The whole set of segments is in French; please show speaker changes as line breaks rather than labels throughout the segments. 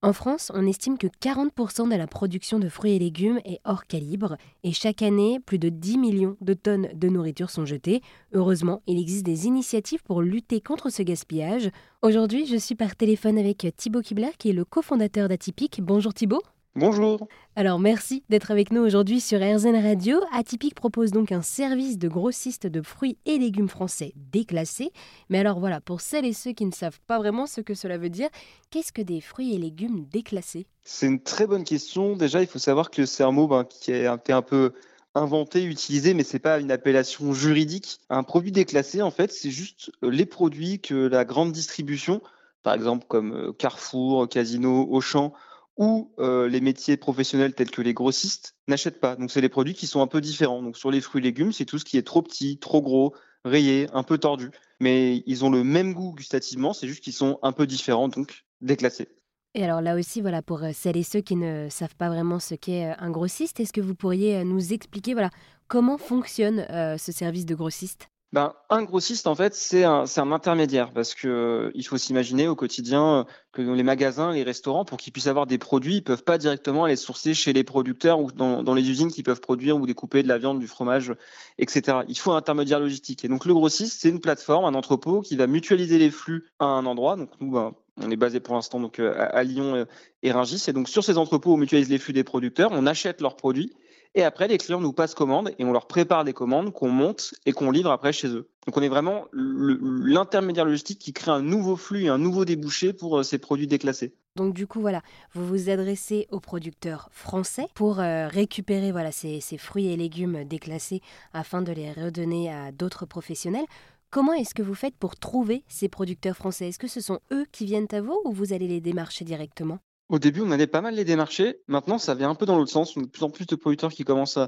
En France, on estime que 40% de la production de fruits et légumes est hors calibre et chaque année, plus de 10 millions de tonnes de nourriture sont jetées. Heureusement, il existe des initiatives pour lutter contre ce gaspillage. Aujourd'hui, je suis par téléphone avec Thibaut Kibler qui est le cofondateur d'Atypique. Bonjour Thibaut.
Bonjour.
Alors merci d'être avec nous aujourd'hui sur RZN Radio. Atypique propose donc un service de grossiste de fruits et légumes français déclassés. Mais alors voilà, pour celles et ceux qui ne savent pas vraiment ce que cela veut dire, qu'est-ce que des fruits et légumes déclassés?
C'est une très bonne question. Déjà, il faut savoir que c'est un mot ben, qui a été un peu inventé, utilisé, mais c'est pas une appellation juridique. Un produit déclassé, en fait, c'est juste euh, les produits que la grande distribution, par exemple comme euh, Carrefour, Casino, Auchan, ou euh, les métiers professionnels tels que les grossistes n'achètent pas. Donc c'est des produits qui sont un peu différents. Donc sur les fruits et légumes, c'est tout ce qui est trop petit, trop gros, rayé, un peu tordu. Mais ils ont le même goût gustativement, c'est juste qu'ils sont un peu différents, donc déclassés.
Et alors là aussi, voilà, pour euh, celles et ceux qui ne savent pas vraiment ce qu'est euh, un grossiste, est-ce que vous pourriez nous expliquer voilà, comment fonctionne ce service de grossiste?
Ben, un grossiste, en fait, c'est un, intermédiaire parce que euh, il faut s'imaginer au quotidien euh, que les magasins, les restaurants, pour qu'ils puissent avoir des produits, ils peuvent pas directement aller sourcer chez les producteurs ou dans, les usines qui peuvent produire ou découper de la viande, du fromage, etc. Il faut un intermédiaire logistique. Et donc, le grossiste, c'est une plateforme, un entrepôt qui va mutualiser les flux à un endroit. Donc, nous, ben, on est basé pour l'instant donc euh, à, Lyon et Rungis. Et donc, sur ces entrepôts, on mutualise les flux des producteurs, on achète leurs produits et après, les clients nous passent commande et on leur prépare des commandes qu'on monte et qu'on livre après chez eux. Donc on est vraiment l'intermédiaire logistique qui crée un nouveau flux et un nouveau débouché pour euh, ces produits déclassés.
Donc du coup, voilà, vous vous adressez aux producteurs français pour euh, récupérer voilà, ces, ces fruits et légumes déclassés afin de les redonner à d'autres professionnels. Comment est-ce que vous faites pour trouver ces producteurs français? Est-ce que ce sont eux qui viennent à vous ou vous allez les démarcher directement?
Au début, on allait pas mal les démarcher. Maintenant, ça vient un peu dans l'autre sens. On a de plus en plus de producteurs qui commencent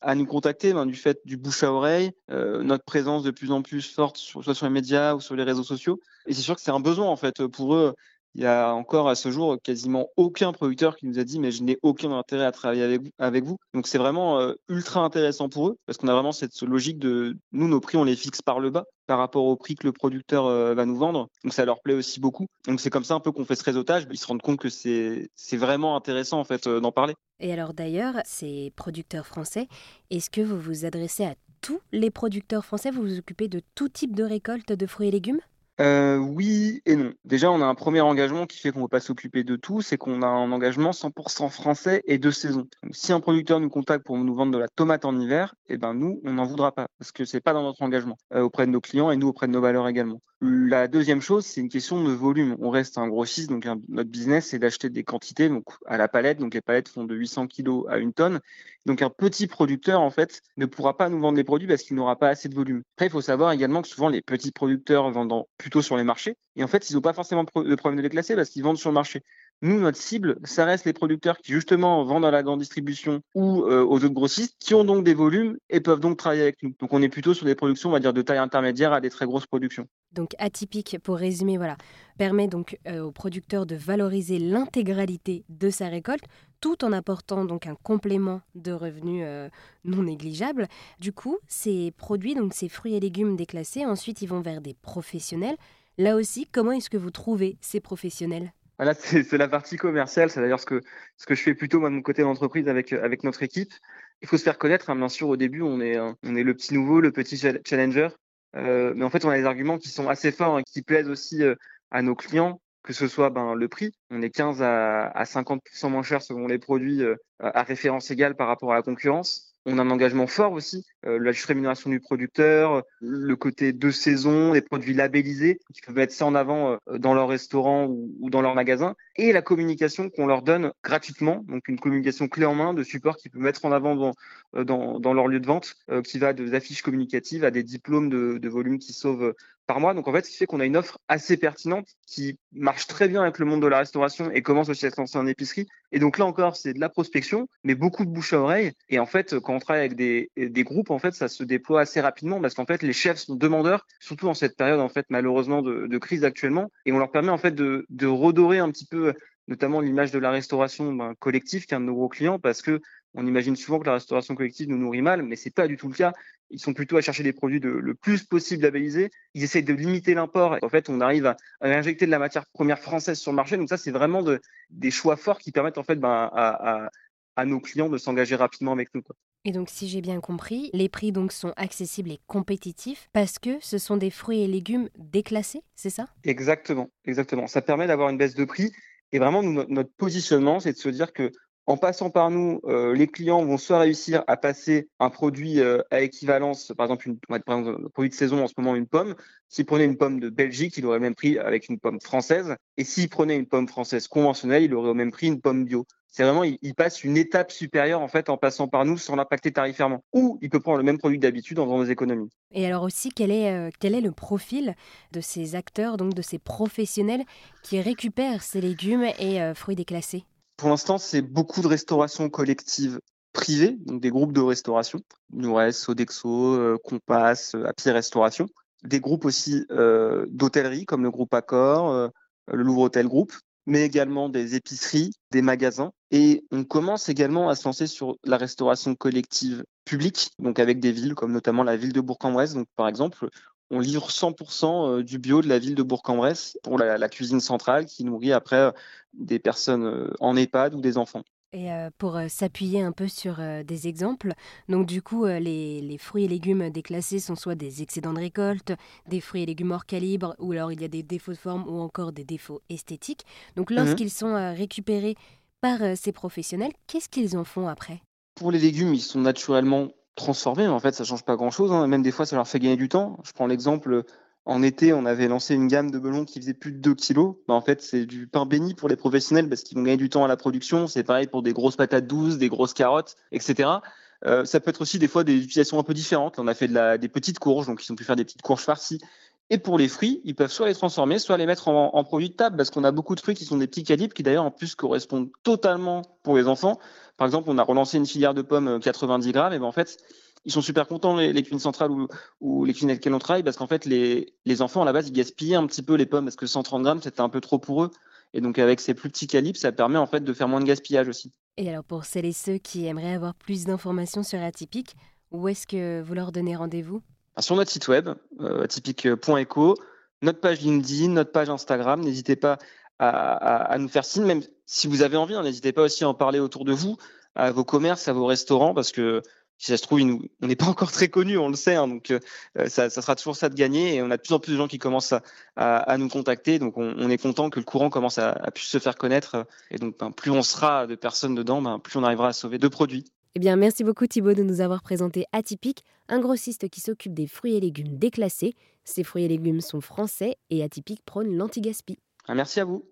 à, nous contacter ben, du fait du bouche à oreille, euh, notre présence de plus en plus forte, soit sur les médias ou sur les réseaux sociaux. Et c'est sûr que c'est un besoin en fait pour eux. Il y a encore à ce jour quasiment aucun producteur qui nous a dit mais je n'ai aucun intérêt à travailler avec vous. Donc c'est vraiment euh, ultra intéressant pour eux parce qu'on a vraiment cette logique de nous nos prix on les fixe par le bas par rapport au prix que le producteur euh, va nous vendre. Donc ça leur plaît aussi beaucoup. Donc c'est comme ça un peu qu'on fait ce réseautage. Ils se rendent compte que c'est c'est vraiment intéressant en fait euh, d'en parler.
Et alors d'ailleurs ces producteurs français, est-ce que vous vous adressez à tous les producteurs français? Vous vous occupez de tout type de récolte de fruits et légumes?
Euh, oui et non. Déjà, on a un premier engagement qui fait qu'on ne va pas s'occuper de tout, c'est qu'on a un engagement 100% français et de saison. si un producteur nous contacte pour nous vendre de la tomate en hiver, eh ben nous, on n'en voudra pas parce que c'est pas dans notre engagement euh, auprès de nos clients et nous auprès de nos valeurs également. La deuxième chose, c'est une question de volume. On reste un grossiste, donc notre business, c'est d'acheter des quantités donc à la palette. Donc les palettes font de 800 kg à une tonne. Donc un petit producteur, en fait, ne pourra pas nous vendre les produits parce qu'il n'aura pas assez de volume. Après, il faut savoir également que souvent les petits producteurs vendent plutôt sur les marchés. Et en fait, ils n'ont pas forcément de problème de les classer parce qu'ils vendent sur le marché. Nous, notre cible, ça reste les producteurs qui justement vendent à la grande distribution ou euh, aux autres grossistes, qui ont donc des volumes et peuvent donc travailler avec nous. Donc on est plutôt sur des productions, on va dire, de taille intermédiaire à des très grosses productions.
Donc atypique, pour résumer, voilà, permet donc euh, aux producteurs de valoriser l'intégralité de sa récolte, tout en apportant donc un complément de revenus euh, non négligeable. Du coup, ces produits, donc ces fruits et légumes déclassés, ensuite ils vont vers des professionnels. Là aussi, comment est-ce que vous trouvez ces professionnels?
Voilà, c'est la partie commerciale. C'est d'ailleurs ce que, ce que je fais plutôt moi, de mon côté d'entreprise avec, avec notre équipe. Il faut se faire connaître. Hein. Bien sûr, au début, on est, on est le petit nouveau, le petit challenger. Euh, mais en fait, on a des arguments qui sont assez forts et qui plaisent aussi euh, à nos clients, que ce soit ben, le prix. On est 15 à, à 50% moins cher selon les produits euh, à référence égale par rapport à la concurrence. On a un engagement fort aussi, euh, la juste rémunération du producteur, le côté de saison, les produits labellisés qui peuvent mettre ça en avant euh, dans leur restaurant ou, dans leur magasin, et la communication qu'on leur donne gratuitement, donc une communication clé en main de support qu'ils peuvent mettre en avant dans, euh, dans, leur lieu de vente, qui va des affiches communicatives à des diplômes de volume qui sauvent par mois. Donc en fait, ce qui fait qu'on a une offre assez pertinente qui marche très bien avec le monde de la restauration et commence aussi à se lancer en épicerie. Et donc là encore, c'est de la prospection, mais beaucoup de bouche à oreille. Et en fait, quand on travaille avec des, groupes, en fait, ça se déploie assez rapidement parce qu'en fait, les chefs sont demandeurs, surtout en cette période, en fait, malheureusement, de, crise actuellement. Et on leur permet, en fait, de, de redorer un petit peu, notamment l'image de la restauration ben, collective, qui est un de nos gros clients, parce que on imagine souvent que la restauration collective nous nourrit mal, mais c'est pas du tout le cas. Ils sont plutôt à chercher des produits de, le plus possible labellisés. Ils essaient de limiter l'import. En fait, on arrive à, réinjecter de la matière première française sur le marché. Donc ça, c'est vraiment de, des choix forts qui permettent en fait ben, à, à, nos clients de s'engager rapidement avec nous.
Et donc, si j'ai bien compris, les prix donc sont accessibles et compétitifs parce que ce sont des fruits et légumes déclassés, c'est ça?
Exactement, exactement. Ça permet d'avoir une baisse de prix. Et vraiment, notre positionnement, c'est de se dire que en passant par nous, euh, les clients vont soit réussir à passer un produit euh, à équivalence, par exemple, une, un produit de saison en ce moment, une pomme. S'il prenait une pomme de Belgique, il aurait le même prix avec une pomme française. Et s'il prenait une pomme française conventionnelle, il aurait au même prix une pomme bio. C'est vraiment, il, passe une étape supérieure en fait en passant par nous sans l'impacter tarifairement. Ou il peut prendre le même produit d'habitude en faisant des économies.
Et alors aussi, quel est, euh, quel est le profil de ces acteurs, donc de ces professionnels qui récupèrent ces légumes et fruits déclassés?
Pour l'instant, c'est beaucoup de restauration collective privée, donc des groupes de restauration, Nourès, Sodexo, euh, Compass, euh, Happy Restauration, des groupes aussi euh, d'hôtellerie comme le groupe Accor, le Louvre Hôtel Group, mais également des épiceries, des magasins. Et on commence également à se lancer sur la restauration collective publique, donc avec des villes comme notamment la ville de Bourg-en-Bresse. Donc par exemple, on livre 100% euh, du bio de la ville de Bourg-en-Bresse pour la, cuisine centrale qui nourrit après euh, des personnes euh, en EHPAD ou des enfants.
Et pour s'appuyer un peu sur des exemples, donc du coup, les, fruits et légumes déclassés sont soit des excédents de récolte, des fruits et légumes hors calibre, ou alors il y a des défauts de forme ou encore des défauts esthétiques. Donc mmh lorsqu'ils sont récupérés par ces professionnels, qu'est-ce qu'ils en font après?
Pour les légumes, ils sont naturellement transformer, mais en fait, ça change pas grand-chose. Hein. Même des fois, ça leur fait gagner du temps. Je prends l'exemple, en été, on avait lancé une gamme de melons qui faisait plus de 2 kilos. Bah, en fait, c'est du pain béni pour les professionnels parce qu'ils vont gagner du temps à la production. C'est pareil pour des grosses patates douces, des grosses carottes, etc. Euh, ça peut être aussi des fois des utilisations un peu différentes. On a fait des petites courges, donc ils ont pu faire des petites courges farcies. Et pour les fruits, ils peuvent soit les transformer, soit les mettre en, en produits de table, parce qu'on a beaucoup de fruits qui sont des petits calibres, qui d'ailleurs en plus correspondent totalement pour les enfants. Par exemple, on a relancé une filière de pommes 90 euh, grammes, et ben en fait, ils sont super contents les, les cuisines centrales ou, les cuisines avec lesquelles on travaille, parce qu'en fait, les, les, enfants à la base, ils gaspillaient un petit peu les pommes, parce que 130 grammes, c'était un peu trop pour eux. Et donc avec ces plus petits calibres, ça permet en fait de faire moins de gaspillage aussi.
Et alors pour celles et ceux qui aimeraient avoir plus d'informations sur Atypique, où est-ce que vous leur donnez rendez-vous?
Sur notre site web, euh, atypique.eco, notre page LinkedIn, notre page Instagram. N'hésitez pas à, nous faire signe, même si vous avez envie. Hein, n'hésitez pas aussi à en parler autour de vous, à vos commerces, à vos restaurants, parce que si ça se trouve, on n'est pas encore très connu, on le sait, hein, donc euh, ça, sera toujours ça de gagner. Et on a de plus en plus de gens qui commencent à, nous contacter, donc on, est content que le courant commence à, se faire connaître. Et donc, ben, plus on sera de personnes dedans, ben, plus on arrivera à sauver de produits.
Eh bien, merci beaucoup Thibaut de nous avoir présenté Atypique, un grossiste qui s'occupe des fruits et légumes déclassés. Ces fruits et légumes sont français et Atypique prône l'anti-gaspi.
Ah, merci à vous.